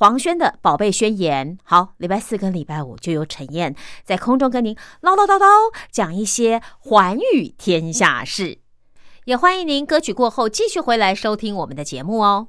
黄轩的宝贝宣言，好，礼拜四跟礼拜五就由陈燕在空中跟您唠唠叨叨讲一些寰宇天下事，也欢迎您歌曲过后继续回来收听我们的节目哦。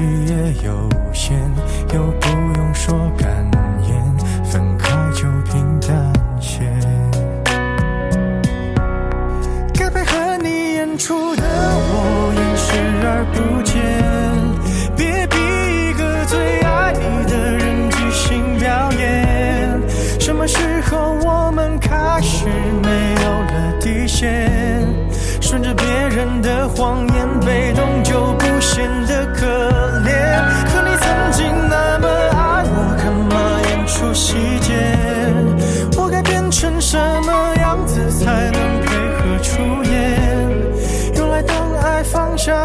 你演技也有限，又不用说感言，分开就平淡些。该配合你演出的我，演视而不见，别逼一个最爱你的人即兴表演。什么时候我们开始没有了？底线，顺着别人的谎言，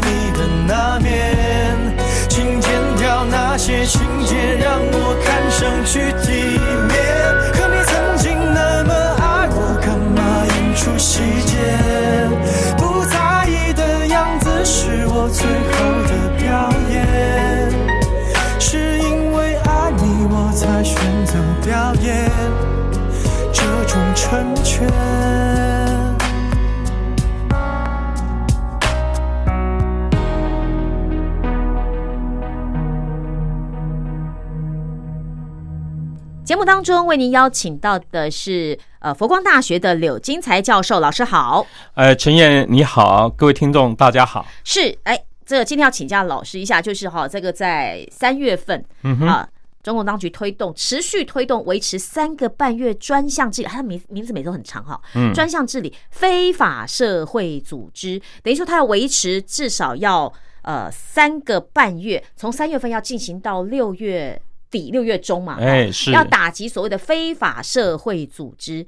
你的那面。请剪掉那些情节让我看上去当中为您邀请到的是呃佛光大学的柳金才教授，老师好。呃，陈燕你好，各位听众大家好。是，哎，这个今天要请教老师一下，就是哈，这个在三月份嗯哼，啊，中共当局推动持续推动维持三个半月专项治理，它的名名字每都很长哈，嗯专项治理非法社会组织，等于说它要维持至少要呃三个半月，从三月份要进行到六月底六月中嘛，哈哎是要打击所谓的非法社会组织。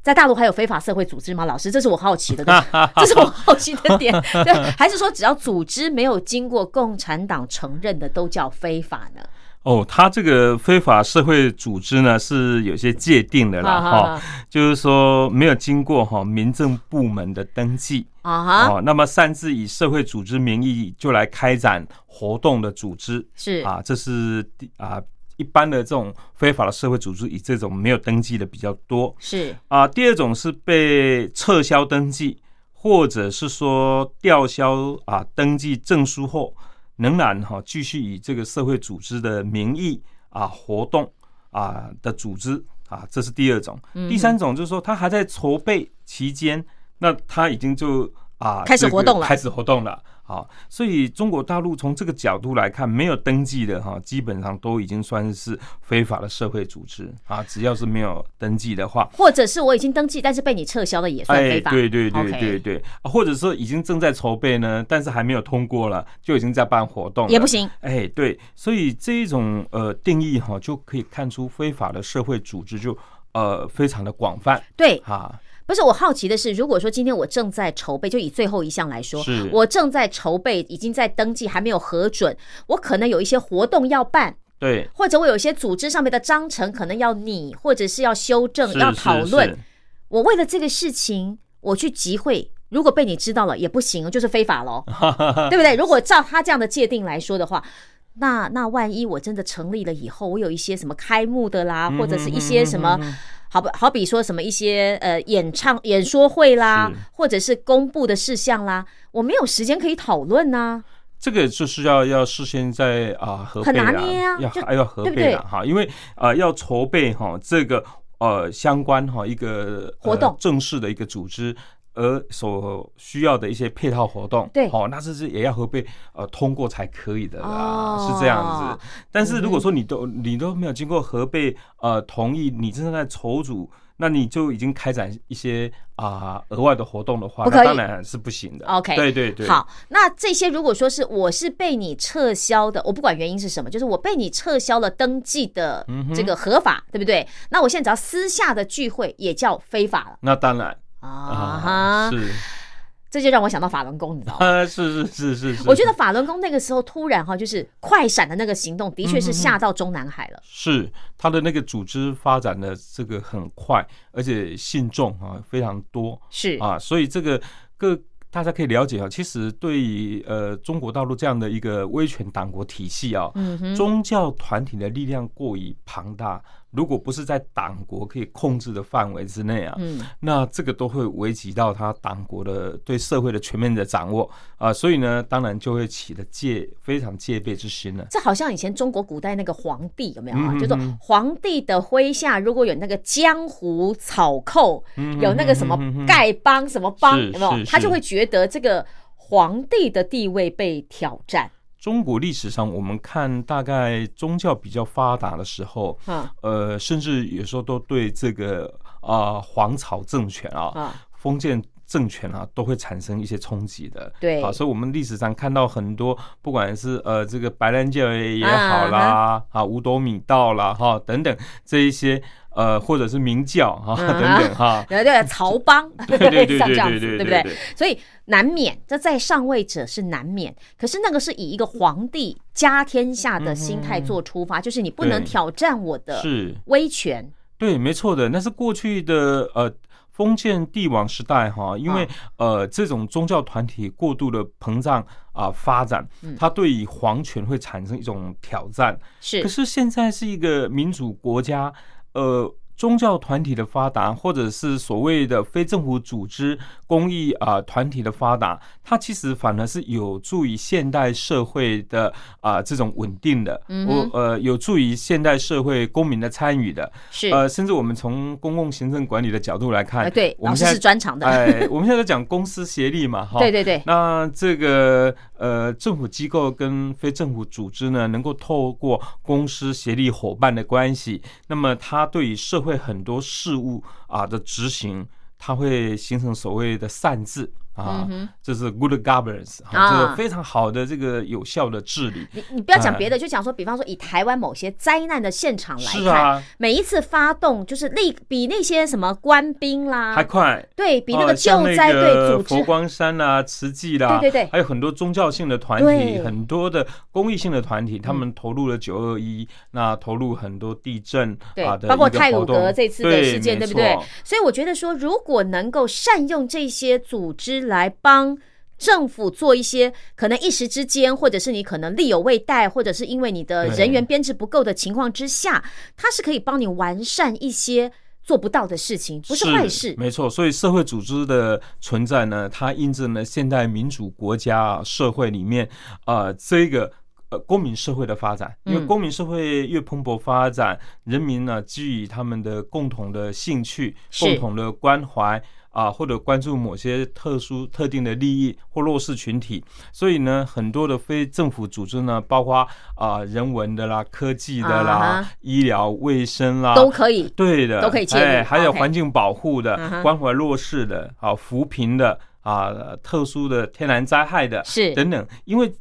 在大陆还有非法社会组织吗？老师，这是我好奇的，这是我好奇的点。对，还是说只要组织没有经过共产党承认的都叫非法呢？哦，他这个非法社会组织呢是有些界定的啦，哈哈，就是说没有经过哈民政部门的登记。啊哈，哦，那么擅自以社会组织名义就来开展活动的组织。是。啊，这是第啊一般的这种非法的社会组织以这种没有登记的比较多。是。啊，第二种是被撤销登记，或者是说吊销啊登记证书后，仍然哈、继续以这个社会组织的名义啊活动啊的组织啊，这是第二种。嗯第三种就是说，他还在筹备期间，那他已经就啊开始活动了开始活动了。好，所以中国大陆从这个角度来看，没有登记的哈，基本上都已经算是非法的社会组织啊。只要是没有登记的话，或者是我已经登记，但是被你撤销的也算非法。哎对对对对对，啊或者说已经正在筹备呢，但是还没有通过了，就已经在办活动，也不。行。哎，对，所以这一种呃定义哈，就可以看出非法的社会组织就呃非常的广泛对，哈。不是我好奇的是，如果说今天我正在筹备，就以最后一项来说，我正在筹备，已经在登记，还没有核准，我可能有一些活动要办，对，或者我有一些组织上面的章程可能要拟，或者是要修正、要讨论。我为了这个事情，我去集会，如果被你知道了也不行，就是非法喽，对不对？如果照他这样的界定来说的话。那那万一我真的成立了以后，我有一些什么开幕的啦，或者是一些什么，好不好比说什么一些呃演唱演说会啦，或者是公布的事项啦，我没有时间可以讨论呐、这个就是要要事先在啊核备很拿捏啊要还要核对不对备啦哈，因为呃要筹备哈这个呃相关哈一个活动呃正式的一个组织。而所需要的一些配套活动，对。哦，那这是也要核备呃通过才可以的啦，哦。是这样子。但是如果说你都你都没有经过核备呃同意，你正在筹组，那你就已经开展一些啊、额外的活动的话，那当然是不行的。OK，对对对，好，那这些如果说是我是被你撤销的，我不管原因是什么，就是我被你撤销了登记的嗯这个合法，对不对？那我现在只要私下的聚会也叫非法了。那当然啊哈啊，，是。这就让我想到法轮功，你知道吗？啊，是是是是是，我觉得法轮功那个时候突然哈，就是快闪的那个行动，的嗯确是吓到中南海了。是他的那个组织发展的这个很快，而且信众啊非常多是啊，所以这个各大家可以了解啊，其实对于呃中国大陆这样的一个威权党国体系啊，宗教团体的力量过于庞大，如果不是在党国可以控制的范围之内啊，嗯，那这个都会危及到他党国的对社会的全面的掌握啊，所以呢，当然就会起了戒非常戒备之心了。这好像以前中国古代那个皇帝有没有啊？就说皇帝的麾下如果有那个江湖草寇，嗯有那个什么丐帮什么帮，有没有？他就会觉得这个皇帝的地位被挑战。中国历史上，我们看大概宗教比较发达的时候，嗯。呃，甚至有时候都对这个啊、皇朝政权啊、啊，封建政权啊，都会产生一些冲击的。对好，所以我们历史上看到很多，不管是呃这个白兰教也好啦，啊五斗米道啦，哈等等这一些呃，或者是明教哈、嗯等等哈。对对，曹帮，对对对对对对 对不对？所以难免，这在上位者是难免，可是那个是以一个皇帝家天下的心态做出发，就是你不能挑战我的是威权。对，没错的，那是过去的呃封建帝王时代哈，因为、呃这种宗教团体过度的膨胀啊、发展，它对于皇权会产生一种挑战。是可是现在是一个民主国家，呃。宗教团体的发达，或者是所谓的非政府组织、公益啊团体的发达，它其实反而是有助于现代社会的啊这种稳定的，我呃有助于现代社会公民的参与的，是。呃，甚至我们从公共行政管理的角度来看，哎对，老师我们现在是专长的，哎，我们现在在讲公私协力嘛，哈，对对对，那这个呃，政府机构跟非政府组织呢，能够透过公私协力伙伴的关系，那么它对于社会会很多事物啊的执行，它会形成所谓的善治啊，这是 good governance 这个非常好的这个有效的治理。你你不要讲别的，就讲说，比方说以台湾某些灾难的现场来看，是啊。每一次发动就是那比那些什么官兵啦，还快，对比那个救灾队组织。佛光山啦、慈济啦，对对对。还有很多宗教性的团体，很多的公益性的团体，他们投入了九二一，那投入很多地震对啊，的包括泰鲁格这次的事件，对不对？所以我觉得说，如果能够善用这些组织来帮。政府做一些可能一时之间，或者是你可能力有未逮，或者是因为你的人员编制不够的情况之下，它是可以帮你完善一些做不到的事情，不是坏事。没错。所以社会组织的存在呢，它印证了现代民主国家啊社会里面啊、呃这个。呃，公民社会的发展，因为嗯公民社会越蓬勃发展，人民呢基于他们的共同的兴趣、共同的关怀啊，或者关注某些特殊特定的利益或弱势群体，所以呢，很多的非政府组织呢，包括啊人文的啦、科技的啦、医疗卫生啦，都可以，对的，都可以介入哎还有环境保护的、关怀弱势的、啊扶贫的啊特殊的天然灾害的是等等，因为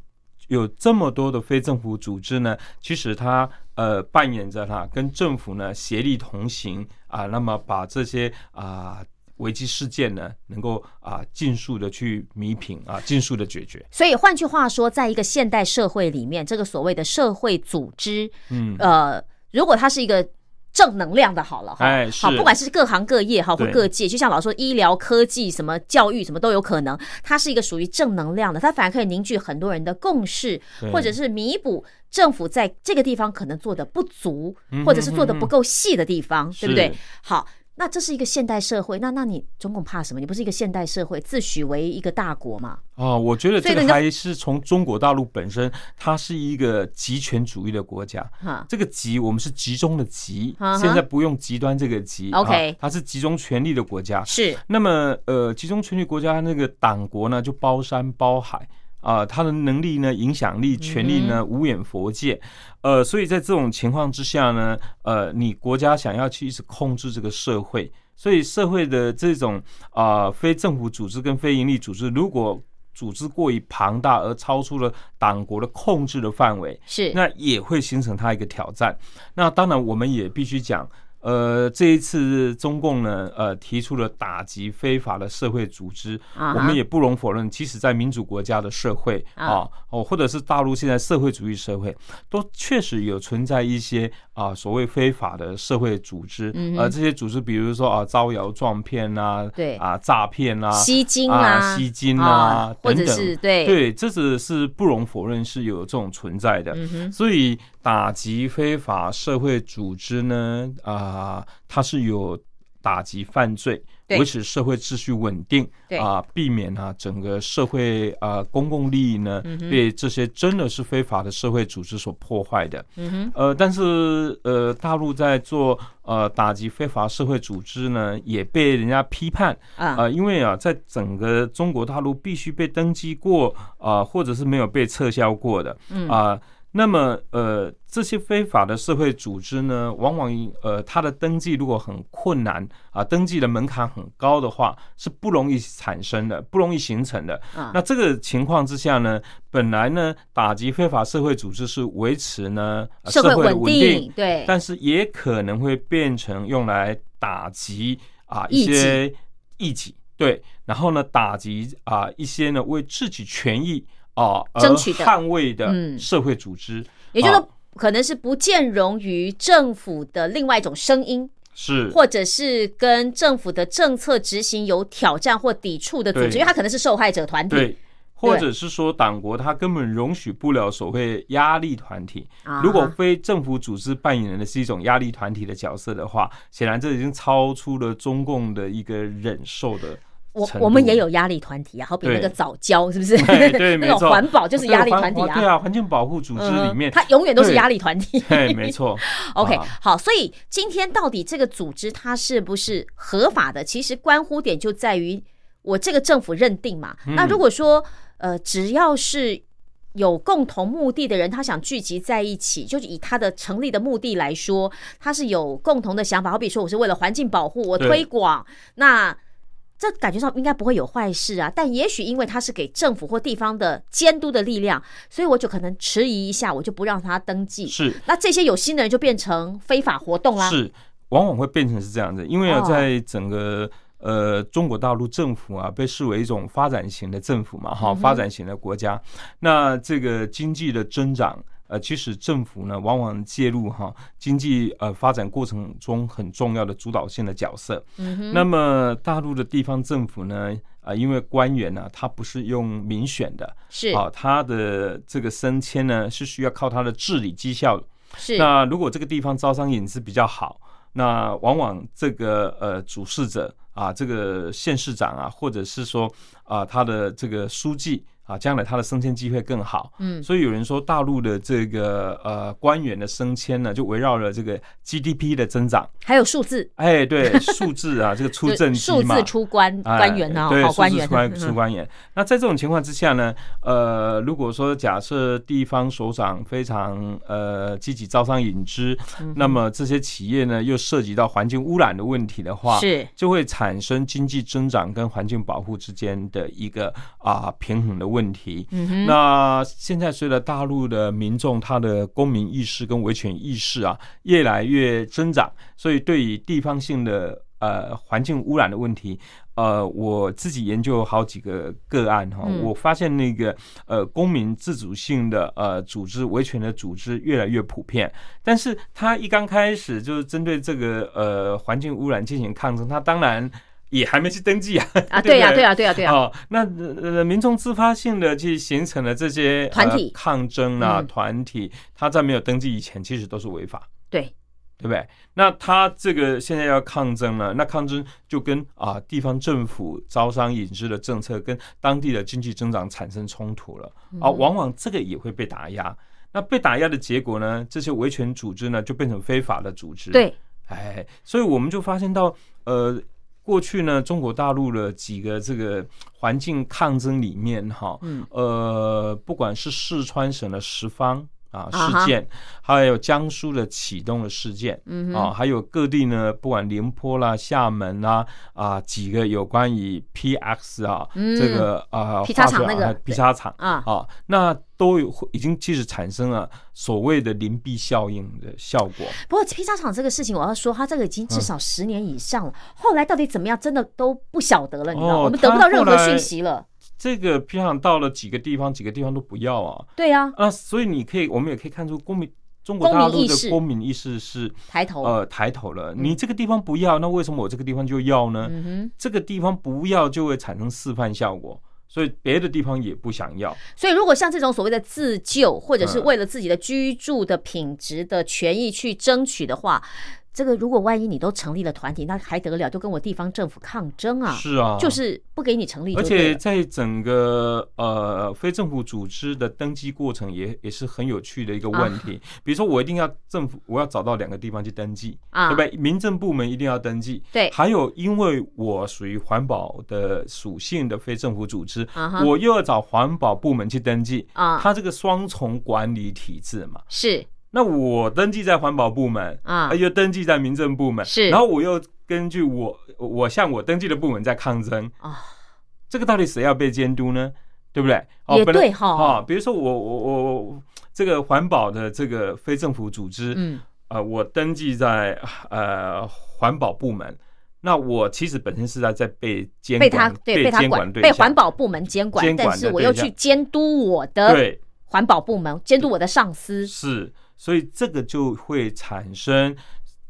有这么多的非政府组织呢，其实它呃扮演着它跟政府呢协力同行啊，那么把这些啊。危机事件呢，能够啊尽速的去弥平啊，尽速的解决。所以换句话说，在一个现代社会里面，这个所谓的社会组织，嗯，呃，如果它是一个正能量的，好了哈，哎好，不管是各行各业哈或各界，就像老说医疗、科技、什么教育什么都有可能，它是一个属于正能量的，它反而可以凝聚很多人的共识，或者是弥补政府在这个地方可能做的不足，嗯或者是做的不够细的地方，对不对？好。那这是一个现代社会，那那你中共怕什么？你不是一个现代社会，自诩为一个大国嘛？啊，我觉得这个还是从中国大陆本身，它是一个集权主义的国家。哈，这个集，我们是集中的集现在不用极端这个集。OK 啊它是集中权力的国家。是那么，呃，集中权力国家那个党国呢，就包山包海啊，他的能力呢、影响力、权力嗯呢，无远佛界。呃，所以在这种情况之下呢，呃，你国家想要去一直控制这个社会，所以社会的这种啊、非政府组织跟非营利组织，如果组织过于庞大而超出了党国的控制的范围，是，那也会形成它一个挑战。那当然，我们也必须讲，呃，这一次中共呢，呃，提出了打击非法的社会组织，我们也不容否认，即使在民主国家的社会啊。啊，哦，或者是大陆现在社会主义社会，都确实有存在一些啊所谓非法的社会组织，嗯哼。呃，这些组织比如说啊招摇撞骗啊，对。啊诈骗啊，吸金啊啦，吸金啊啊，或者等等是对。对，这只是不容否认是有这种存在的。所以打击非法社会组织呢，啊、它是有打击犯罪，维持社会秩序稳定，对。啊、避免啊整个社会啊、公共利益呢、嗯被这些真的是非法的社会组织所破坏的。嗯哼，呃，但是呃，大陆在做呃打击非法社会组织呢，也被人家批判啊，啊，因为啊，在整个中国大陆必须被登记过啊，或者是没有被撤销过的。嗯。啊。那么，呃，这些非法的社会组织呢，往往呃，它的登记如果很困难啊，登记的门槛很高的话，是不容易产生的，不容易形成的。啊。那这个情况之下呢，本来呢，打击非法社会组织是维持呢呃社会稳稳定定，，对，但是也可能会变成用来打击啊一些异己，对，然后呢打击啊一些呢为自己权益啊争取的捍卫的嗯社会组织，也就是说啊，可能是不见容于政府的另外一种声音，是或者是跟政府的政策执行有挑战或抵触的组织，因为他可能是受害者团体。对。或者是说党国他根本容许不了所谓压力团体。啊如果非政府组织扮演的是一种压力团体的角色的话，显然这已经超出了中共的一个忍受的我我们也有压力团体啊，好比那个早教是不是？对对，那没错，种环保就是压力团体啊对啊，环境保护组织里面嗯，它永远都是对压力团体。对，没错。OK，啊好，所以今天到底这个组织它是不是合法的，其实关乎点就在于我这个政府认定嘛。嗯那如果说呃，只要是有共同目的的人，他想聚集在一起，就是以他的成立的目的来说，他是有共同的想法。好比说，我是为了环境保护，我推广，那这感觉上应该不会有坏事啊。但也许因为他是给政府或地方的监督的力量，所以我就可能迟疑一下，我就不让他登记。是那这些有心的人就变成非法活动啦。是，往往会变成是这样子，因为啊哦在整个。呃，中国大陆政府啊，被视为一种发展型的政府嘛，哈，发展型的国家。那这个经济的增长，呃，其实政府呢，往往介入哈经济呃发展过程中很重要的主导性的角色。嗯那么大陆的地方政府呢，啊、因为官员呢，他不是用民选的，是啊，他的这个升迁呢，是需要靠他的治理绩效是那如果这个地方招商引资比较好，那往往这个呃主事者啊，这个县市长啊，或者是说啊他的这个书记啊，将来他的升迁机会更好。嗯所以有人说大陆的这个呃官员的升迁呢，就围绕了这个 GDP 的增长。还有数字，哎，对，数字啊，这个出政绩嘛，数字出官哎官员哦，对，官员数字出官嗯 出官员。那在这种情况之下呢，呃，如果说假设地方首长非常呃积极招商引资，嗯那么这些企业呢又涉及到环境污染的问题的话，是就会产生经济增长跟环境保护之间的一个啊、平衡的问题。嗯哼那现在随着大陆的民众他的公民意识跟维权意识啊越来越增长，所以对于地方性的呃环境污染的问题，呃，我自己研究好几个个案哈，嗯我发现那个呃公民自主性的呃组织维权的组织越来越普遍，但是他一刚开始就是针对这个呃环境污染进行抗争，他当然。也还没去登记啊！啊，对呀，对？对呀，对呀，对呀，哦，那呃，民众自发性的去形成了这些团体。呃抗争啊，嗯。团体，他在没有登记以前，其实都是违法，对，对不对？那他这个现在要抗争了，那抗争就跟啊地方政府招商引资的政策跟当地的经济增长产生冲突了。嗯。啊，往往这个也会被打压。那被打压的结果呢，这些维权组织呢就变成非法的组织，对，哎，所以我们就发现到，呃，过去呢，中国大陆的几个这个环境抗争里面，哈，嗯，呃，不管是四川省的十方啊事件，还有江苏的启动的事件，嗯啊，还有各地呢，不管宁波啦、厦门啦啊，几个有关于 PX 啊，嗯这个啊，劈叉厂那个化学啊劈叉厂啊，啊，那都有已经其实产生了所谓的邻避效应的效果。不过披萨厂这个事情，我要说，它这个已经嗯至少十年以上了。后来到底怎么样，真的都不晓得了，你知道我们得不到任何讯息了。这个平常到了几个地方，几个地方都不要啊。对啊，啊，所以你可以，我们也可以看出公民中国大陆的公民意识。是抬头，呃抬头了。你这个地方不要，那为什么我这个地方就要呢？这个地方不要就会产生示范效果，所以别的地方也不想要。所以，如果像这种所谓的自救，或者是嗯。为了自己的居住的品质的权益去争取的话，这个如果万一你都成立了团体，那还得了？就跟我地方政府抗争啊，是啊，就是不给你成立而，且在整个呃非政府组织的登记过程也也是很有趣的一个问题。比如说，我一定要政府，我要找到两个地方去登记，啊对不对？民政部门一定要登记。对还有，因为我属于环保的属性的非政府组织，啊我又要找环保部门去登记，啊，它这个双重管理体制嘛。是那我登记在环保部门啊。又登记在民政部门，是。然后我又根据我我向我登记的部门在抗争。啊，这个到底谁要被监督呢？对不对？哦也对哈。啊，比如说我我我我这个环保的这个非政府组织，嗯。呃，我登记在呃环保部门，那我其实本身是在在被监被他对被他管对被环保部门监管，监管但是我又去监督我的对。环保部门，监督我的上司，是，所以这个就会产生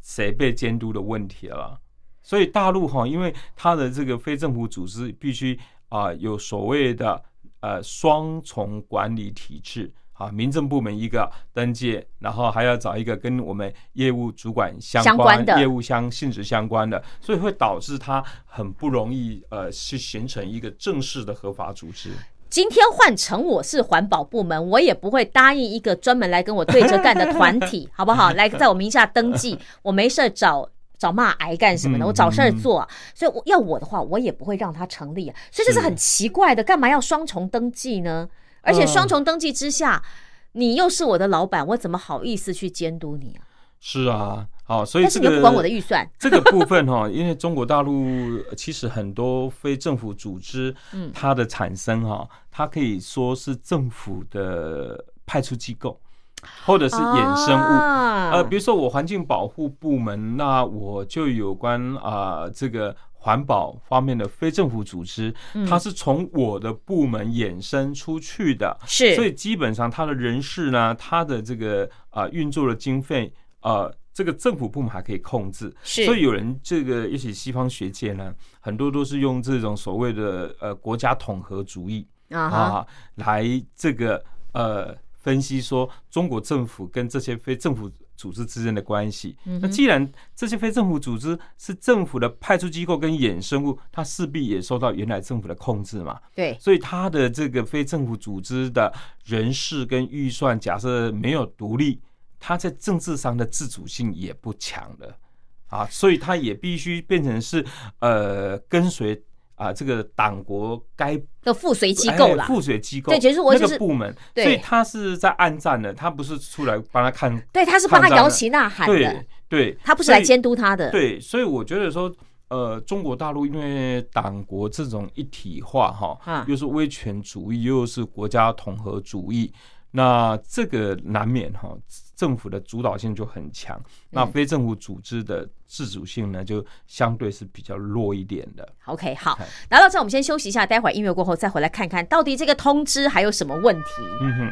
谁被监督的问题了。所以大陆哈，因为它的这个非政府组织必须啊、有所谓的呃双重管理体制啊，民政部门一个登记，然后还要找一个跟我们业务主管相相关的业务相性质相关的，所以会导致它很不容易呃去形成一个正式的合法组织。今天换成我是环保部门，我也不会答应一个专门来跟我对着干的团体，好不好？来在我名下登记，我没事儿找找骂癌干什么的？嗯我找事儿做啊。所以我要我的话，我也不会让他成立啊。所以这是很奇怪的，干嘛要双重登记呢？而且双重登记之下，你又是我的老板，我怎么好意思去监督你啊？是啊，好，所以这个但是你又不管我的预算，这个部分哈，因为中国大陆呃其实很多非政府组织，嗯它的产生哈，它可以说是政府的派出机构，或者是衍生物。啊呃，比如说我环境保护部门，那我就有关啊、这个环保方面的非政府组织，嗯它是从我的部门衍生出去的，是，所以基本上它的人事呢，它的这个啊、运作的经费，呃，这个政府部门还可以控制，所以有人这个，尤其西方学界呢，很多都是用这种所谓的呃国家统合主义啊来这个呃分析说中国政府跟这些非政府组织之间的关系。嗯那既然这些非政府组织是政府的派出机构跟衍生物，它势必也受到原来政府的控制嘛。对，所以它的这个非政府组织的人事跟预算，假设没有独立，它在政治上的自主性也不强了。啊，所以他也必须变成是呃跟随啊这个党国该的附随机构啦。哎。附随机构对其实我那就是个部门，所以他是在暗战的，他不是出来帮他看，对，他是帮他摇旗呐喊的。对，对，他不是来监督他的。对，所以我觉得说，呃，中国大陆因为党国这种一体化哈，啊。又是威权主义，又是国家统合主义，那这个难免哈，政府的主导性就很强，那嗯非政府组织的自主性呢，就相对是比较弱一点的。OK，好拿，到这，我们先休息一下，待会儿音乐过后再回来看看到底这个通知还有什么问题。嗯哼。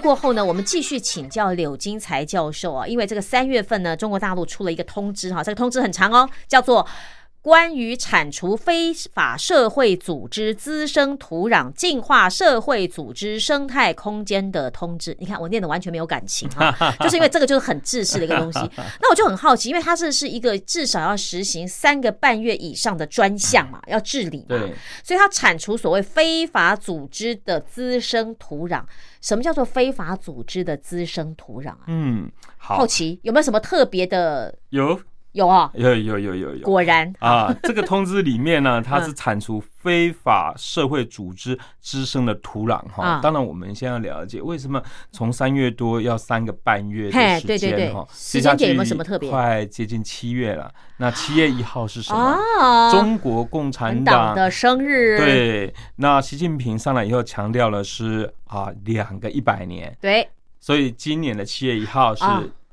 过后呢，我们继续请教柳金才教授啊，因为这个三月份呢，中国大陆出了一个通知哈，这个通知很长哦，叫做。关于铲除非法社会组织滋生土壤、净化社会组织生态空间的通知，你看我念的完全没有感情啊，就是因为这个就是很制式的一个东西。那我就很好奇，因为它这是一个至少要实行三个半月以上的专项嘛，要治理嘛，所以它铲除所谓非法组织的滋生土壤。什么叫做非法组织的滋生土壤啊？嗯，好，好奇有没有什么特别的？有。有啊，有有有有有，果然啊，这个通知里面呢，它是铲除非法社会组织滋生的土壤哈。当然，我们先要了解为什么从三月多要三个半月的时间哈。时间点有没有什么特别？快接近七月了，那七月一号是什么？中国共产党的生日。对，那习近平上来以后强调了是啊，两个一百年。对，所以今年的七月一号是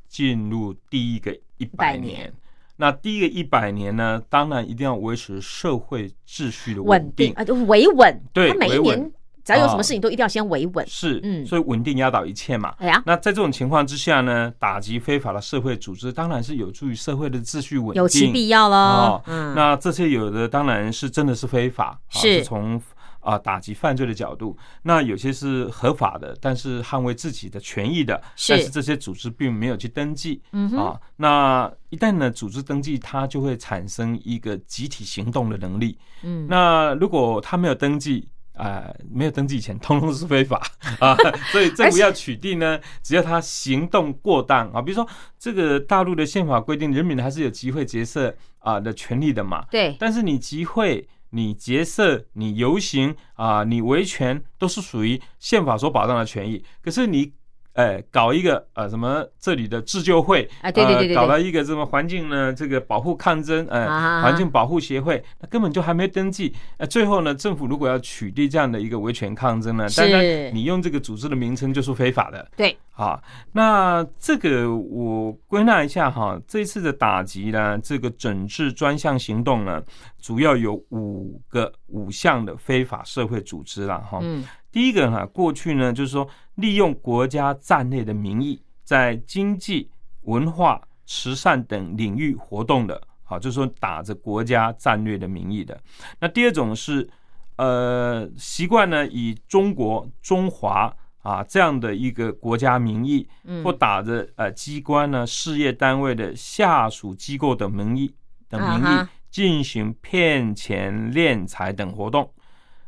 进入第一个一百年。那第一个一百年呢，当然一定要维持社会秩序的稳定啊，维稳。对，每一年只要有什么事情，都一定要先维稳。是，嗯，所以稳定压倒一切嘛。哎呀，那在这种情况之下呢，打击非法的社会组织，当然是有助于社会的秩序稳定，有其必要喽。嗯，那这些有的当然是真的是非法，是从。啊，打击犯罪的角度，那有些是合法的，但是捍卫自己的权益的，但是这些组织并没有去登记。嗯啊，那一旦呢，组织登记，它就会产生一个集体行动的能力。嗯，那如果他没有登记，啊，没有登记前，通通是非法啊。所以政府要取缔呢，只要他行动过当啊，比如说这个大陆的宪法规定，人民还是有集会结社啊的权利的嘛。对，但是你集会。你结社、你游行啊、你维权，都是属于宪法所保障的权益。可是你。哎，搞一个呃什么这里的自救会啊，对对对对，搞了一个什么环境呢？这个保护抗争，哎，环境保护协会，那根本就还没登记。呃，最后呢，政府如果要取缔这样的一个维权抗争呢，当然你用这个组织的名称就是非法的。对，好，那这个我归纳一下哈，这一次的打击呢，这个整治专项行动呢，主要有五个五项的非法社会组织了哈。嗯。第一个哈，过去呢，就是说利用国家战略的名义，在经济、文化、慈善等领域活动的，好，就是说打着国家战略的名义的。那第二种是，呃，习惯呢以中国、中华啊这样的一个国家名义，或打着呃机关呢、事业单位的下属机构的名义的名义进行骗钱、敛财等活动。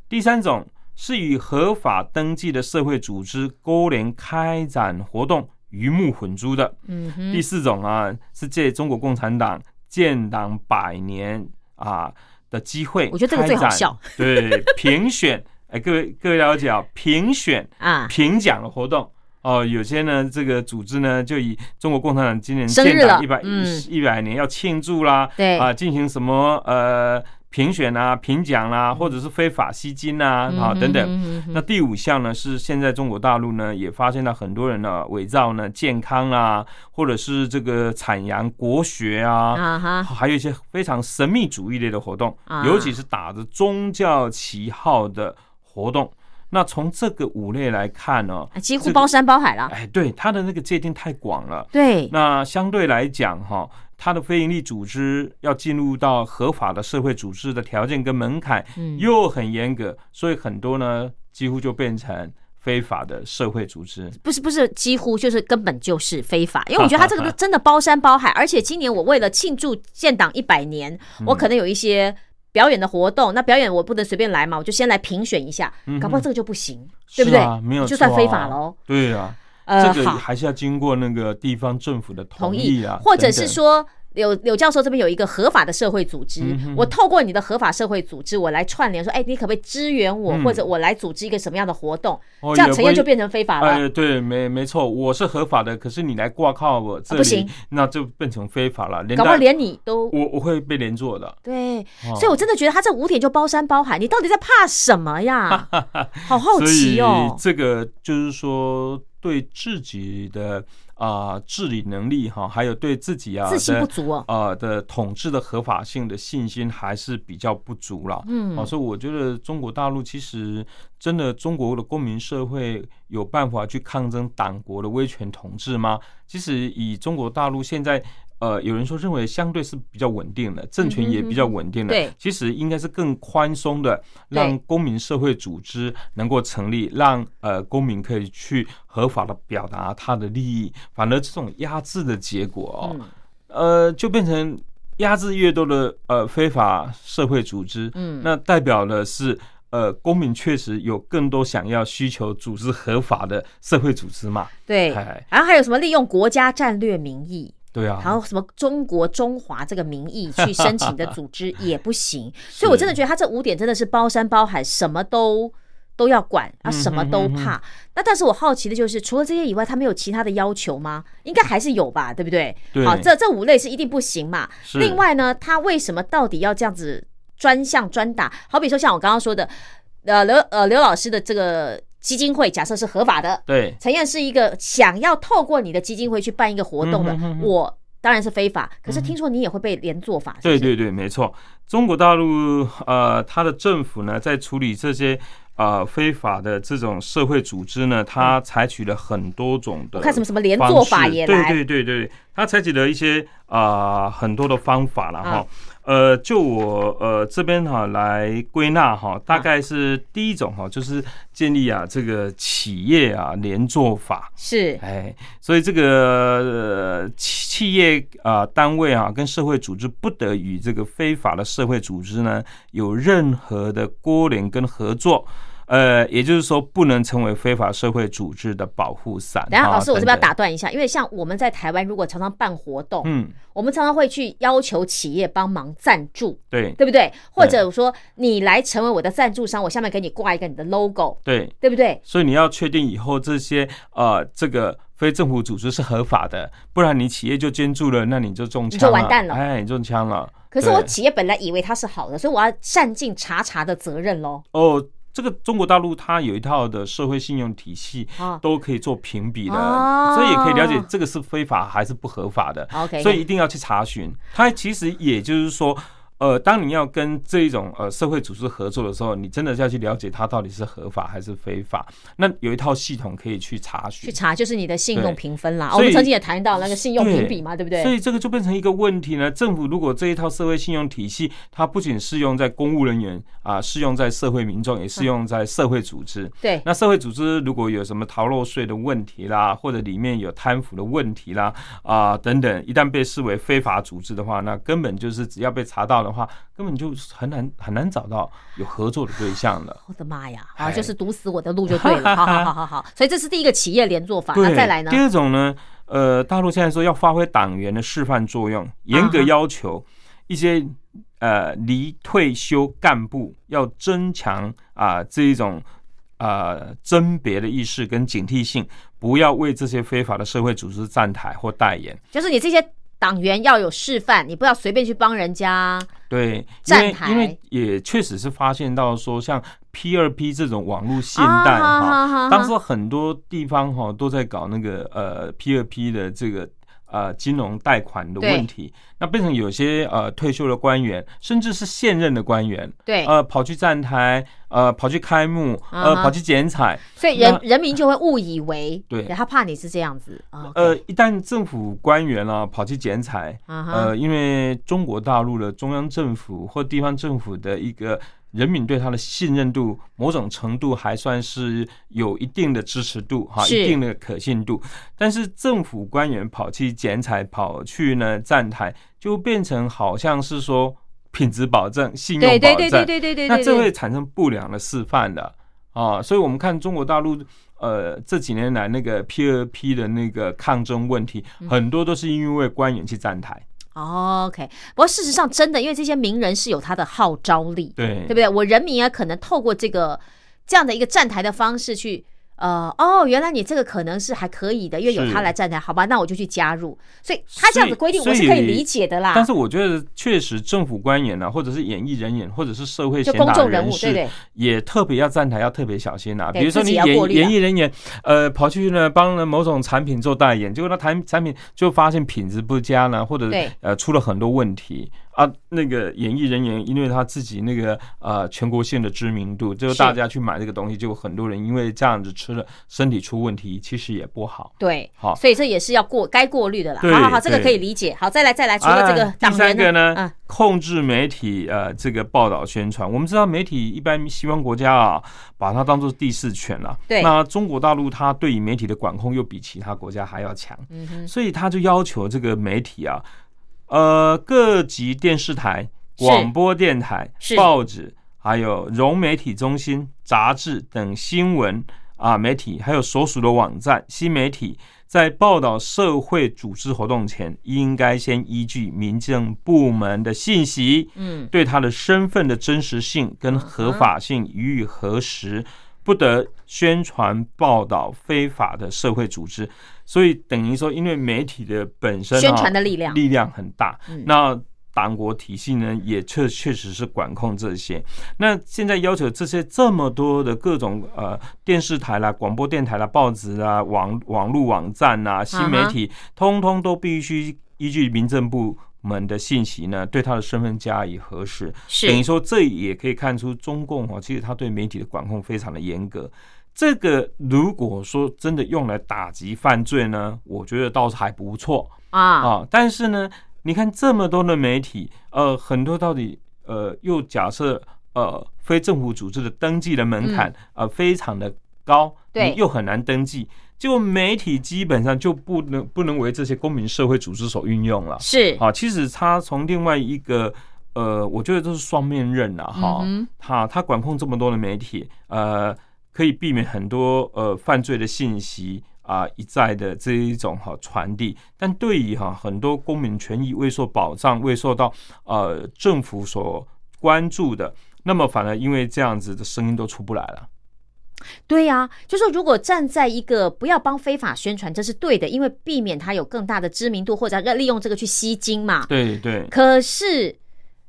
第三种。是与合法登记的社会组织勾连开展活动，鱼目混珠的。嗯哼。第四种啊，是借中国共产党建党百年啊的机会，我觉得这个最好笑。对，评选，哎，各位各位了解啊，评选啊，评奖的活动哦，有些呢，这个组织呢，就以中国共产党今年建党一百一百年要庆祝啦，对啊，进行什么呃。评选啊，评奖啦，或者是非法吸金啊，啊等等。那第五项呢，是现在中国大陆呢也发现了很多人呢伪造呢健康啊，或者是这个阐扬国学啊，还有一些非常神秘主义类的活动，尤其是打着宗教旗号的活动。那从这个五类来看呢，几乎包山包海了。哎，对，它的那个界定太广了。对，那相对来讲哈。它的非营利组织要进入到合法的社会组织的条件跟门槛又很严格，所以很多呢几乎就变成非法的社会组织。不是不是，几乎就是根本就是非法，因为我觉得它这个 真的包山包海，而且今年我为了庆祝建党一百年，我可能有一些表演的活动，那表演我不能随便来嘛，我就先来评选一下，嗯搞不好这个就不行，对不对？啊没有就算非法喽。对啊，呃，这个，还是要经过那个地方政府的同意啊，或者等等是说。柳柳教授这边有一个合法的社会组织，嗯我透过你的合法社会组织，我来串联说，哎，你可不可以支援我，嗯或者我来组织一个什么样的活动？哦这样陈燕就变成非法了。哎，对，没没错，我是合法的，可是你来挂靠我这里，不行那就变成非法了。连搞不好连你都我我会被连坐的。对，哦所以我真的觉得他这五点就包山包海，你到底在怕什么呀？好好奇哦。这个就是说，对自己的啊、治理能力哈，还有对自己啊自信不足哦。呃的统治的合法性的信心还是比较不足了。嗯哦，所以我觉得中国大陆其实真的中国的公民社会有办法去抗争党国的威权统治吗？其实以中国大陆现在。呃，有人说认为相对是比较稳定的，政权也比较稳定的。对其实应该是更宽松的，让公民社会组织能够成立，让呃公民可以去合法的表达他的利益。反而这种压制的结果哦，嗯呃，就变成压制越多的呃非法社会组织，嗯那代表的是呃公民确实有更多想要需求组织合法的社会组织嘛？对哎，然后还有什么利用国家战略名义，对啊，然后什么中国中华这个名义去申请的组织 也不行，所以我真的觉得他这五点真的是包山包海，什么都都要管，啊，什么都怕。那但是我好奇的就是，除了这些以外，他没有其他的要求吗？应该还是有吧，对不对？对好，这这五类是一定不行嘛。另外呢，他为什么到底要这样子专项专打？好比说像我刚刚说的，呃刘呃刘老师的这个基金会，假设是合法的，对。陈燕是一个想要透过你的基金会去办一个活动的，嗯哼哼哼。我当然是非法。可是听说你也会被连坐法，是不是，对对对，没错。中国大陆呃，他的政府呢，在处理这些呃非法的这种社会组织呢，它采取了很多种的看什么什么连方坐法也对对对对，它采取了一些啊、呃很多的方法了哈。啊。呃，就我呃这边哈来归纳哈，啊大概是第一种哈，就是建立啊这个企业啊联坐法。是哎，所以这个呃企企业啊、单位啊跟社会组织不得与这个非法的社会组织呢有任何的勾连跟合作。呃，也就是说，不能成为非法社会组织的保护伞。等下，啊老师，我这边要打断一下，因为像我们在台湾，如果常常办活动，嗯，我们常常会去要求企业帮忙赞助，对对不对？或者说你来成为我的赞助商，我下面给你挂一个你的 logo，对，对不对？所以你要确定以后这些呃这个非政府组织是合法的，不然你企业就捐助了，那你就中枪你就完蛋了哎，你中枪了。可是我企业本来以为它是好的，所以我要善尽查查的责任喽。哦，这个中国大陆它有一套的社会信用体系，啊都可以做评比的，哦所以也可以了解这个是非法还是不合法的。所以一定要去查询。它其实也就是说，呃，当你要跟这一种呃社会组织合作的时候，你真的是要去了解它到底是合法还是非法。那有一套系统可以去查询。去查就是你的信用评分啦。哦我们曾经也谈到那个信用评比嘛，对不对？所以这个就变成一个问题呢。政府如果这一套社会信用体系，它不仅适用在公务人员啊，适用在社会民众，也适用在社会组织。对那社会组织如果有什么逃漏税的问题啦，或者里面有贪腐的问题啦，啊、等等，一旦被视为非法组织的话，那根本就是只要被查到的话，根本就很难很难找到有合作的对象了。我的妈呀！啊，哎就是堵死我的路就对了。好好 好好好，所以这是第一个企业联做法。那，再来呢第？二种呢，呃，大陆现在说要发挥党员的示范作用，严格要求一些呃离退休干部要增强啊、这一种呃甄别的意识跟警惕性，不要为这些非法的社会组织站台或代言。就是你这些党员要有示范，你不要随便去帮人家。对，因为站台因为也确实是发现到说，像 P 二 P 这种网络信啊贷哈，当时很多地方哈都在搞那个呃 P 二 P 的这个呃金融贷款的问题，那变成有些呃退休的官员，甚至是现任的官员，对，呃跑去站台，呃跑去开幕，呃跑去剪彩，所以人人民就会误以为，对。他怕你是这样子。啊。呃一旦政府官员啊跑去剪彩，呃，因为中国大陆的中央政府或地方政府的一个人民对他的信任度，某种程度还算是有一定的支持度哈，一定的可信度。但是政府官员跑去剪彩，跑去呢站台，就变成好像是说品质保证、信用保证，对对对对对对对，那这会产生不良的示范的啊。所以，我们看中国大陆呃这几年来那个 P 二 P 的那个抗争问题，嗯很多都是因为官员去站台，哦 OK。不过事实上，真的，因为这些名人是有他的号召力，对对不对？我人民也，可能透过这个这样的一个站台的方式去。呃哦，原来你这个可能是还可以的，因为有他来站台，好吧，那我就去加入。所以他这样子规定，我是可以理解的啦。但是我觉得，确实政府官员啊，或者是演艺人员，或者是社会就公众人物，对，不对？也特别要站台，要特别小心啊。比如说你演啊演艺人员，呃，跑去呢帮了某种产品做代言，结果那产产品就发现品质不佳呢，或者呃出了很多问题啊。那个演艺人员因为他自己那个呃全国性的知名度，就是大家去买这个东西，就很多人因为这样子吃了身体出问题，其实也不好。对，好所以这也是要过该过滤的啦。对好好好，这个可以理解。好，再来再来，除了这个啊党员第三个呢，嗯，控制媒体呃这个报道宣传。我们知道媒体一般西方国家啊，把它当做第四权了。对那中国大陆它对于媒体的管控又比其他国家还要强，嗯哼，所以他就要求这个媒体啊，呃，各级电视台、广播电台、报纸，还有融媒体中心、杂志等新闻啊媒体，还有所属的网站、新媒体，在报道社会组织活动前，应该先依据民政部门的信息，嗯，对他的身份的真实性跟合法性予以核实，不得宣传报道非法的社会组织。所以等于说，因为媒体的本身、啊、宣传的力量力量很大，嗯那党国体系呢也确确实是管控这些。那现在要求这些这么多的各种呃电视台啦、广播电台啦、报纸啊、网网络网站啊、新媒体，通通都必须依据民政部。门的信息呢，对他的身份加以核实，等于说这也可以看出中共哦，其实他对媒体的管控非常的严格。这个如果说真的用来打击犯罪呢，我觉得倒是还不错。啊，啊。但是呢，你看这么多的媒体，呃，很多到底呃，又假设呃，非政府组织的登记的门槛呃非常的高，对。你又很难登记，结果媒体基本上就不能不能为这些公民社会组织所运用了。是啊，其实他从另外一个呃，我觉得都是双面刃了哈。他他管控这么多的媒体，呃，可以避免很多呃犯罪的信息啊、一再的这一种哈传递，但对于哈很多公民权益未受保障、未受到呃政府所关注的，那么反而因为这样子的声音都出不来了。对呀、就说如果站在一个不要帮非法宣传，这是对的，因为避免他有更大的知名度，或者要利用这个去吸金嘛。对对，可是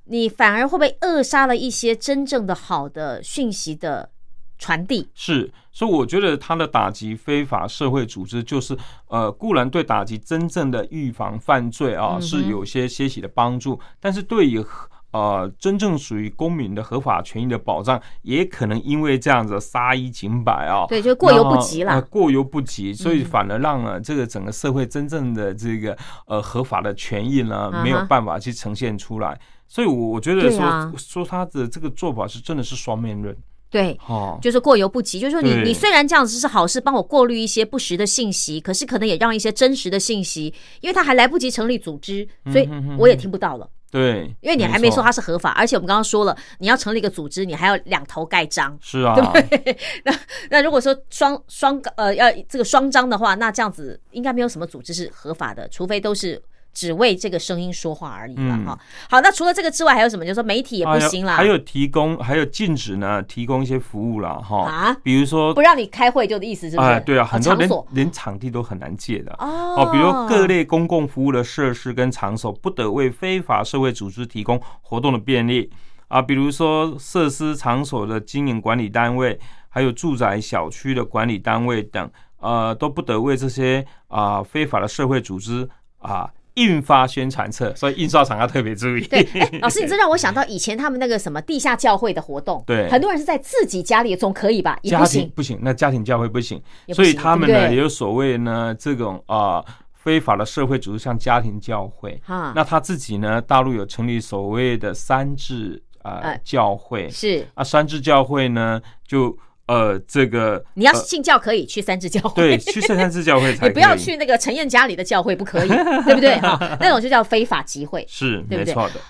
你反而会被扼杀了一些真正的好的讯息的传递？是，所以我觉得他的打击非法社会组织，就是呃，固然对打击真正的预防犯罪啊、嗯是有些些许的帮助，但是对于呃真正属于公民的合法权益的保障，也可能因为这样子杀一儆百啊，对，就过犹不及了。呃过犹不及，所以嗯反而让了这个整个社会真正的这个呃合法的权益呢没有办法去呈现出来，所以我我觉得说、说他的这个做法是真的是双面刃，对，哦，就是过犹不及，就是说你你虽然这样子是好事，帮我过滤一些不实的信息，可是可能也让一些真实的信息，因为他还来不及成立组织，所以我也听不到了。对，因为你还没说它是合法，而且我们刚刚说了，你要成立一个组织，你还要两头盖章。是啊，对，那那如果说双双呃要这个双章的话，那这样子应该没有什么组织是合法的，除非都是只为这个声音说话而已了嗯哈。好，那除了这个之外，还有什么？就是说媒体也不行啦，还有提供，还有禁止呢，提供一些服务啦，哈，啊，比如说不，让你开会，就的意思是不是？哎，对啊，很多连连场地都很难借的。哦哦，比如各类公共服务的设施跟场所，不得为非法社会组织提供活动的便利啊，比如说设施场所的经营管理单位，还有住宅小区的管理单位等，呃，都不得为这些啊、非法的社会组织啊印发宣传册，所以印刷厂要特别注意。对，哎，老师，你这让我想到以前他们那个什么地下教会的活动，对。很多人是在自己家里，总可以吧？也家不行，庭不行，那家庭教会不行，不行所以他们呢也有所谓呢这种啊、非法的社会组织，像家庭教会。哈，那他自己呢，大陆有成立所谓的三智啊、呃哎教会。是。啊，三智教会呢就呃这个你要呃信教可以去三支教会，对去圣三智教会才 你不要去那个陈燕家里的教会，不可以，对不对？哈，那种就叫非法集会。是没错的。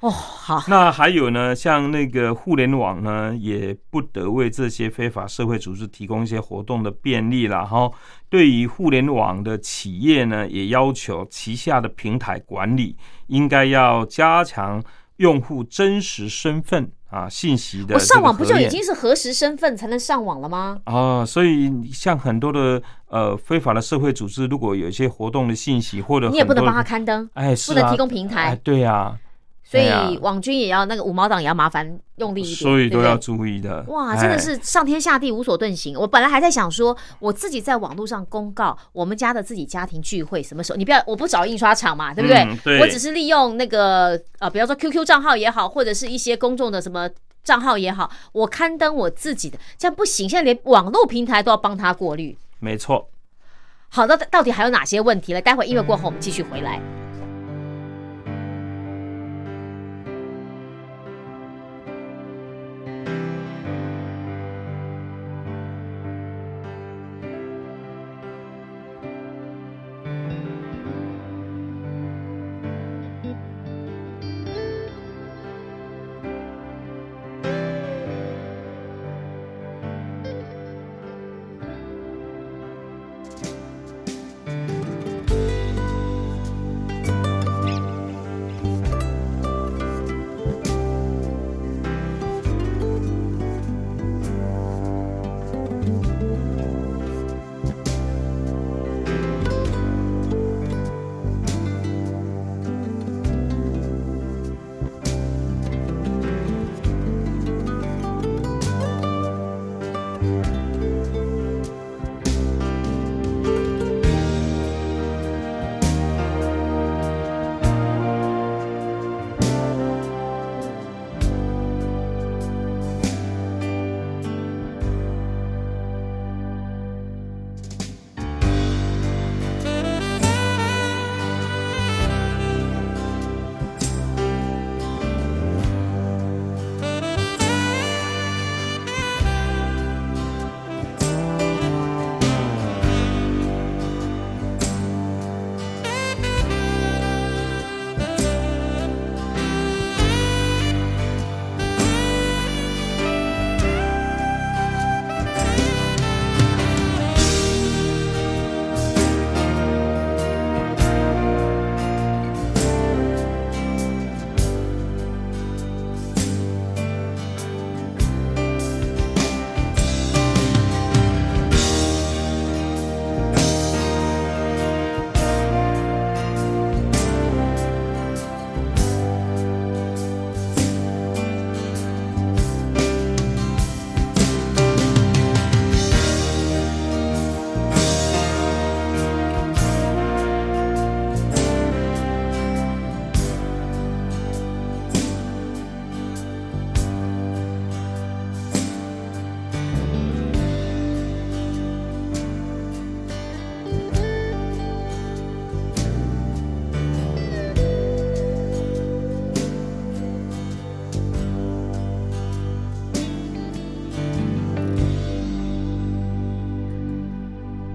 哦，好，那还有呢，像那个互联网呢，也不得为这些非法社会组织提供一些活动的便利了哈。对于互联网的企业呢，也要求旗下的平台管理应该要加强用户真实身份啊信息的。我上网不就已经？是核实身份才能上网了吗？啊，所以像很多的呃非法的社会组织，如果有一些活动的信息或者你也不能帮他刊登，哎，不能提供平哎台，对呀、所以网军也要那个五毛党也要麻烦用力一点，所以都要注意的。哇，真的哎是上天下地无所遁形。我本来还在想说，我自己在网络上公告我们家的自己家庭聚会什么时候，你不要，我不找印刷厂嘛，对不对？嗯对我只是利用那个呃，比方说 QQ 账号也好，或者是一些公众的什么账号也好，我刊登我自己的，这样不行。现在连网络平台都要帮他过滤。没错。好的，到底还有哪些问题呢？待会音乐过后我们继续回来。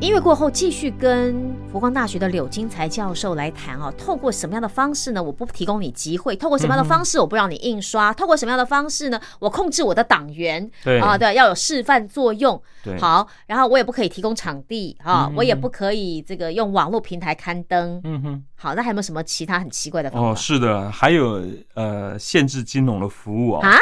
音乐过后，继续跟佛光大学的柳金才教授来谈哦。透过什么样的方式呢？我不提供你集会，透过什么样的方式，我不让你印刷，透过什么样的方式呢？我控制我的党员，对啊，对，要有示范作用。对好，然后我也不可以提供场地啊，嗯我也不可以这个用网络平台刊登。嗯哼，好，那还有没有什么其他很奇怪的方法？哦，是的，还有呃，限制金融的服务哦。啊，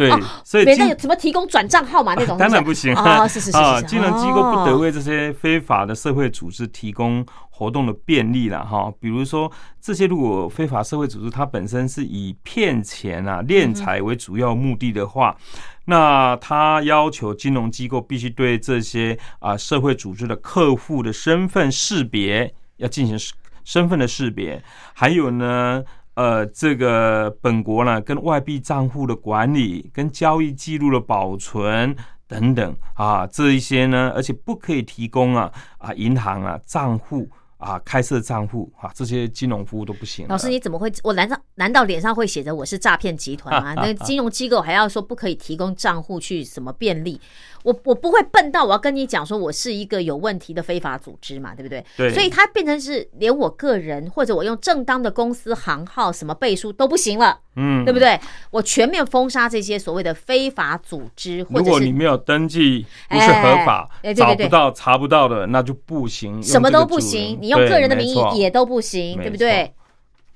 对，哦所以金别人有什么提供转账号码那种？当然不行哦，是是是金融机构不得哦为这些非法的社会组织提供活动的便利了哈。比如说，这些如果非法社会组织它本身是以骗钱啊、敛财为主要目的的话，那他要求金融机构必须对这些啊社会组织的客户的身份识别要进行身份的识别，还有呢。呃，这个本国呢，跟外币账户的管理、跟交易记录的保存等等啊，这一些呢，而且不可以提供啊啊银行啊账户啊开设账户啊这些金融服务都不行。老师，你怎么会？我难道难道脸上会写着我是诈骗集团吗？那金融机构还要说不可以提供账户去什么便利？我我不会笨到我要跟你讲说我是一个有问题的非法组织嘛，对不对？对所以它变成是连我个人或者我用正当的公司行号什么背书都不行了，嗯对不对？我全面封杀这些所谓的非法组织，或如者如果你没有登记，不是合法哎，对对对找不到、查不到的，那就不行，什么都不行，你用个人的名义也都不行，没对不对？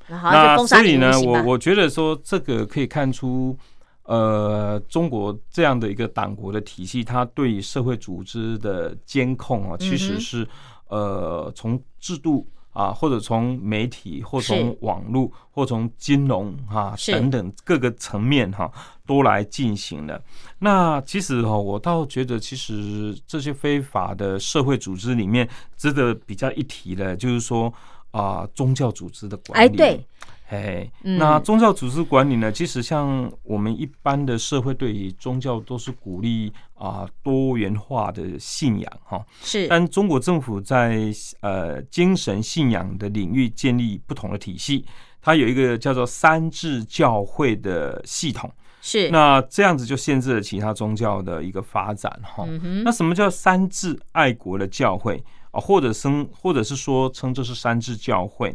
然后就那封杀所以呢，我我觉得说这个可以看出，呃，中国这样的一个党国的体系，它对社会组织的监控啊，其嗯实是、呃从制度。啊，或者从媒体，或从是网络，或从金融啊等等各个层面哈、都来进行的。那其实哈、我倒觉得，其实这些非法的社会组织里面，值得比较一提的，就是说啊、宗教组织的管理。哎对，哎，嗯那宗教组织管理呢？其实像我们一般的社会对于宗教都是鼓励啊、多元化的信仰哈，是但中国政府在呃精神信仰的领域建立不同的体系，它有一个叫做三智教会的系统，是，那这样子就限制了其他宗教的一个发展哈。嗯，那什么叫三智爱国的教会啊？或者称，或者是说称这是三智教会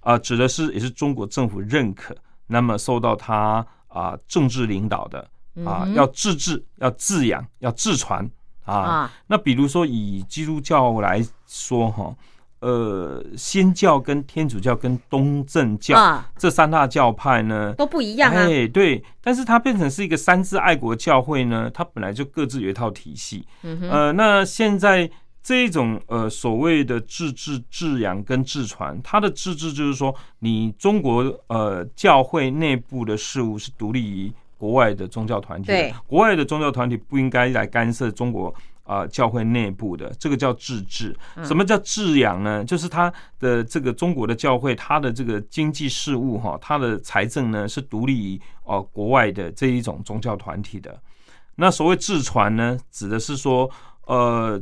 啊，指的是也是中国政府认可，那么受到他啊政治领导的啊，嗯要自治、要自养、要自传啊。啊，那比如说以基督教来说哈，呃，新教跟天主教跟东正教、啊这三大教派呢，都不一样啊，哎，对，但是它变成是一个三自爱国教会呢，它本来就各自有一套体系。嗯哼，呃，那现在这一种呃所谓的自治、自养跟自传，它的自治就是说，你中国呃教会内部的事务是独立于国外的宗教团体的对，国外的宗教团体不应该来干涉中国。啊、教会内部的这个叫自治。嗯什么叫自养呢？就是它的这个中国的教会，它的这个经济事务哈，它的财政呢是独立于呃国外的这一种宗教团体的。那所谓自传呢，指的是说，呃，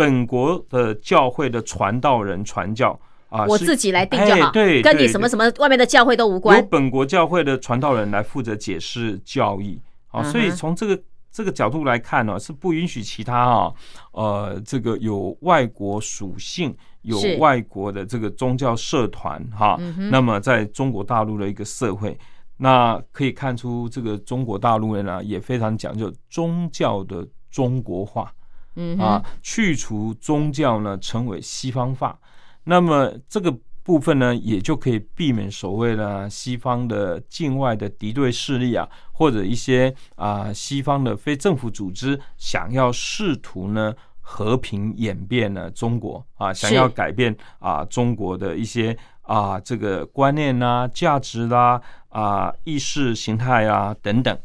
本国的教会的传道人传教啊，是我自己来定就好，哎对，跟你什么什么外面的教会都无关由关。本国教会的传道人来负责解释教义啊，所以从这个这个角度来看呢、是不允许其他啊，呃，这个有外国属性、有外国的这个宗教社团哈，嗯那么在中国大陆的一个社会。那可以看出，这个中国大陆人呢也非常讲究宗教的中国化，嗯啊，，去除宗教呢，成为西方化。那么这个部分呢，也就可以避免所谓的西方的境外的敌对势力啊，或者一些啊、西方的非政府组织想要试图呢和平演变呢中国啊，想要改变啊中国的一些啊这个观念啦、价值啦、啊意识形态啊等等。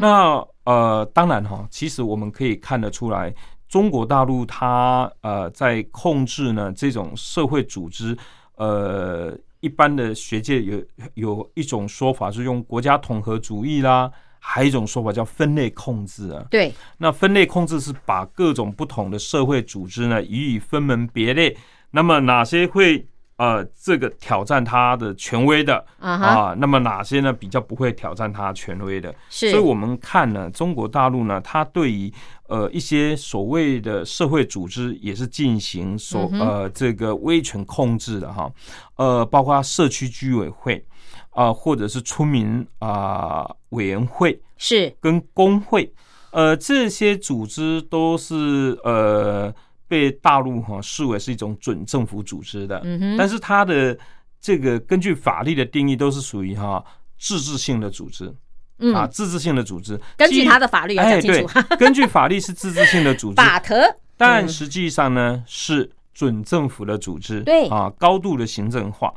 那呃，当然哈，其实我们可以看得出来，中国大陆它呃在控制呢这种社会组织，呃，一般的学界有有一种说法是用国家统合主义啦，还有一种说法叫分类控制啊。对，那分类控制是把各种不同的社会组织呢予以分门别类，那么哪些会呃这个挑战他的权威的啊那么哪些呢比较不会挑战他权威的？是，所以我们看呢，中国大陆呢，它对于呃一些所谓的社会组织也是进行所呃这个威权控制的哈，呃，包括社区居委会啊、或者是村民啊、委员会是，跟工会，呃，这些组织都是呃被大陆哈视为是一种准政府组织的，但是它的这个根据法律的定义都是属于哈自治性的组织。嗯啊，，自治性的组织，根据基他的法律要哎，对讲清楚，，根据法律是自治性的组织，法特，嗯但实际上呢是准政府的组织，对啊，高度的行政化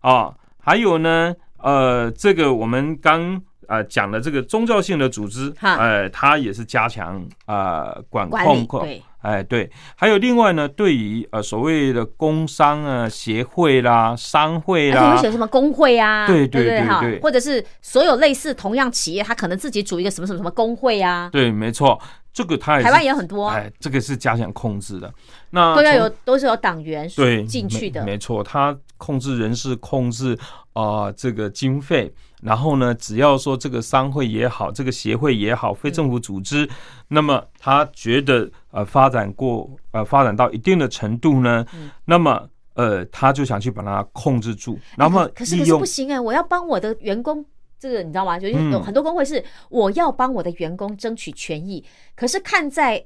啊，还有呢，呃，这个我们刚。呃，讲的这个宗教性的组织，哈呃，它也是加强呃管控对哎，对，还有另外呢，对于呃所谓的工商啊协会啦、商会啦而且会，写什么工会啊，对对哈对？对对。或者是所有类似同样企业，他可能自己组一个什么什么什么工会啊，对，没错，这个他也台湾也有很多啊。哎，这个是加强控制的。那都要有都是有党员对进去的。没，没错，他控制人事，控制啊、呃这个经费，然后呢，只要说这个商会也好，这个协会也好，非政府组织，那么他觉得呃发展过呃发展到一定的程度呢，嗯那么呃他就想去把它控制住，然后哎可可是可是不行哎、我要帮我的员工。这个你知道吗？就是有嗯很多工会是我要帮我的员工争取权益，可是看在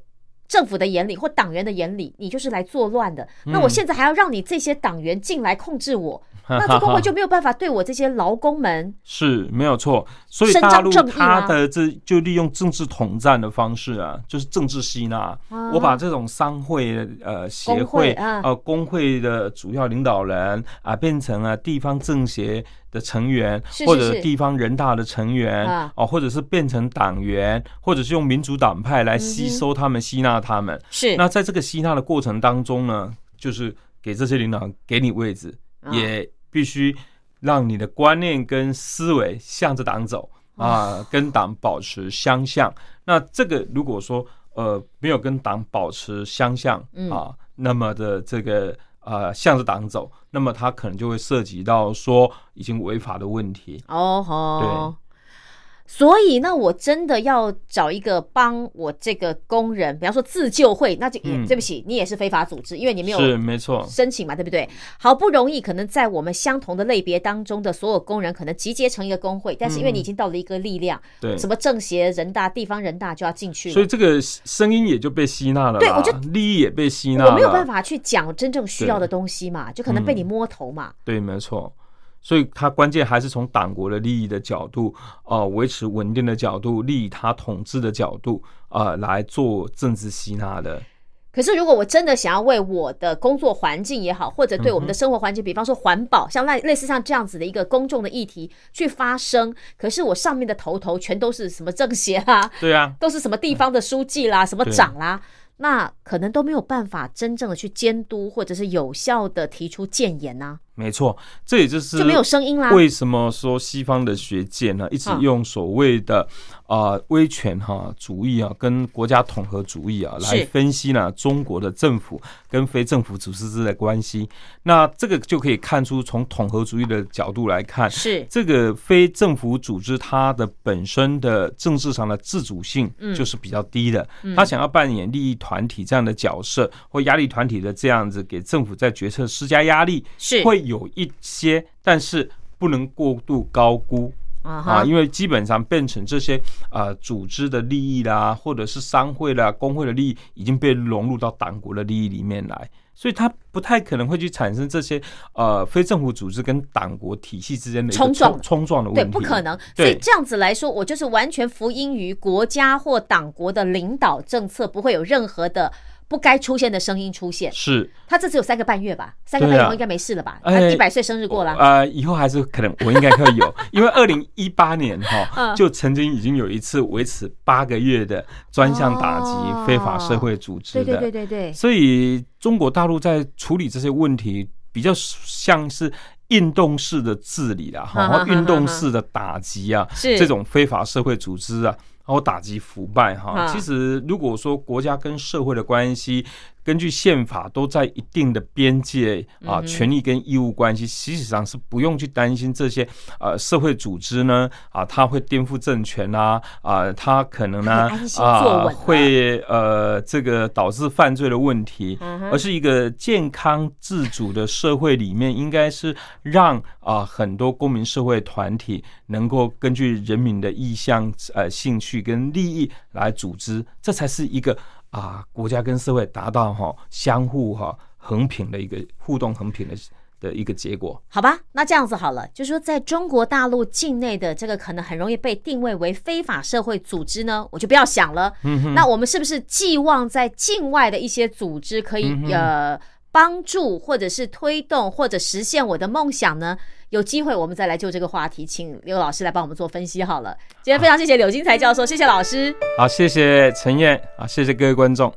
政府的眼里或党员的眼里，你就是来作乱的。那我嗯现在还要让你这些党员进来控制我，那这工会就没有办法对我这些劳工们是没有错，所以大陆正义吗？它的这就利用政治统战的方式啊，就是政治吸纳。我把这种商会、呃协工会会、啊。呃工会的主要领导人啊，变成了地方政协的成员，是是或者地方人大的成员啊。哦，或者是变成党员，或者是用民主党派来吸收他们、吸纳他们。是。那在这个吸纳的过程当中呢，就是给这些领导给你位置，啊。也必须让你的观念跟思维向着党走啊，跟党保持相向。那这个如果说呃没有跟党保持相向嗯。啊，那么的这个呃向着党走，那么他可能就会涉及到说已经违法的问题。哦吼。所以，那我真的要找一个帮我这个工人，比方说自救会，那就也、嗯对不起，你也是非法组织，因为你没有是没错，申请嘛，对不对？好不容易可能在我们相同的类别当中的所有工人，可能集结成一个工会，但是因为你已经到了一个力量，嗯对。什么政协、人大、地方人大就要进去了，所以这个声音也就被吸纳了，对我就利益也被吸纳了，我没有办法去讲真正需要的东西嘛，就可能被你摸头嘛。对，没错。所以它关键还是从党国的利益的角度，呃，维持稳定的角度，利益他统治的角度，呃，来做政治吸纳的。可是，如果我真的想要为我的工作环境也好，或者对我们嗯的生活环境，比方说环保，像类类似像这样子的一个公众的议题去发声，可是我上面的头头全都是什么政协啦，对啊，都是什么地方的书记啦，什么长啦，那可能都没有办法真正的去监督，或者是有效的提出谏言呐、没错，这也就是就没有声音啦。为什么说西方的学界呢，一直嗯用所谓的啊、呃威权哈、主义啊，跟国家统合主义啊来分析呢中国的政府跟非政府组织之间的关系？那这个就可以看出，从统合主义的角度来看，是。这个非政府组织它的本身的政治上的自主性嗯。就是比较低的，他想要扮演利益团体这样的角色或压力团体的这样子给政府在决策施加压力，是。会有一些，但是不能过度高估。啊，啊，因为基本上变成这些呃组织的利益啦，或者是商会啦、工会的利益，已经被融入到党国的利益里面来，所以它不太可能会去产生这些呃非政府组织跟党国体系之间的冲撞。冲冲撞的问题。对，不可能。所以对这样子来说，我就是完全服膺于国家或党国的领导政策，不会有任何的不该出现的声音出现。是。他这只有三个半月吧，三个半月后应该没事了吧？他哎一百岁生日过了，呃，以后还是可能我应该会有，因为二零一八年哈嗯。就曾经已经有一次维持八个月的专项打击非法社会组织对的，对对对对，所以中国大陆在处理这些问题，比较像是运动式的治理啦，哈，运动式的打击啊，是。这种非法社会组织啊，然后打击腐败哈。啊其实如果说国家跟社会的关系，根据宪法都在一定的边界啊，权利跟义务关系，实际上是不用去担心这些呃社会组织呢啊，它会颠覆政权啊啊，它可能呢 啊会呃这个导致犯罪的问题，而是一个健康自主的社会里面，应该是让啊很多公民社会团体能够根据人民的意向、呃兴趣跟利益来组织，这才是一个啊国家跟社会达到哈相互哈横平的一个互动横平的的一个结果。好吧，那这样子好了，就是说在中国大陆境内的这个可能很容易被定位为非法社会组织呢，我就不要想了。嗯那我们是不是寄望在境外的一些组织可以、嗯呃帮助或者是推动或者实现我的梦想呢？有机会我们再来就这个话题，请刘老师来帮我们做分析好了。今天非常谢谢柳金才教授，谢谢老师。好，谢谢陈燕啊，谢谢各位观众。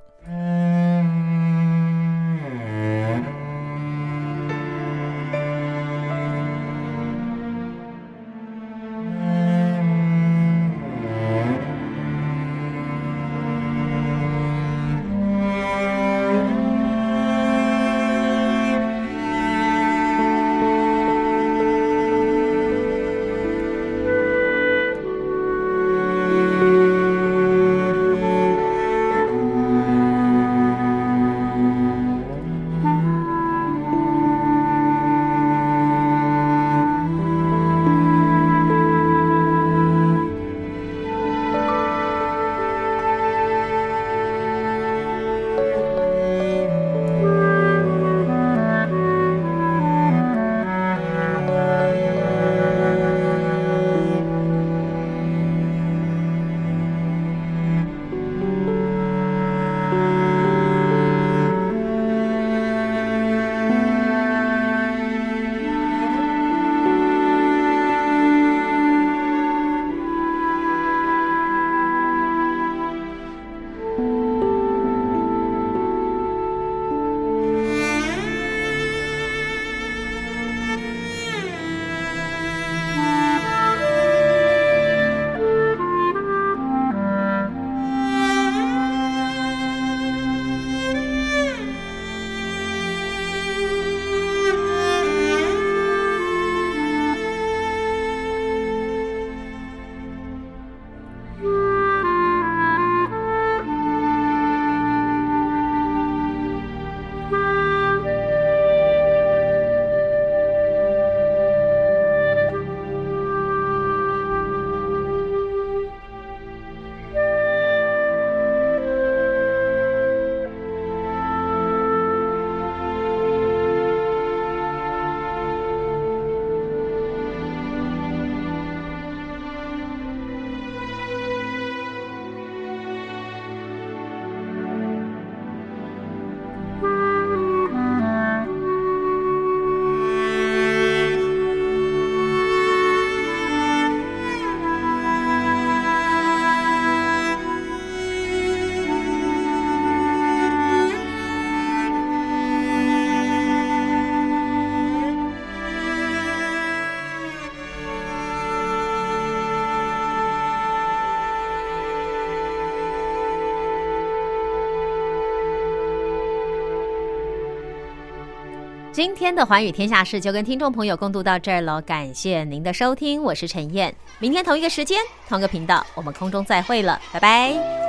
今天的寰宇天下事就跟听众朋友共度到这儿了，感谢您的收听，我是陈燕，明天同一个时间同个频道，我们空中再会了，拜拜。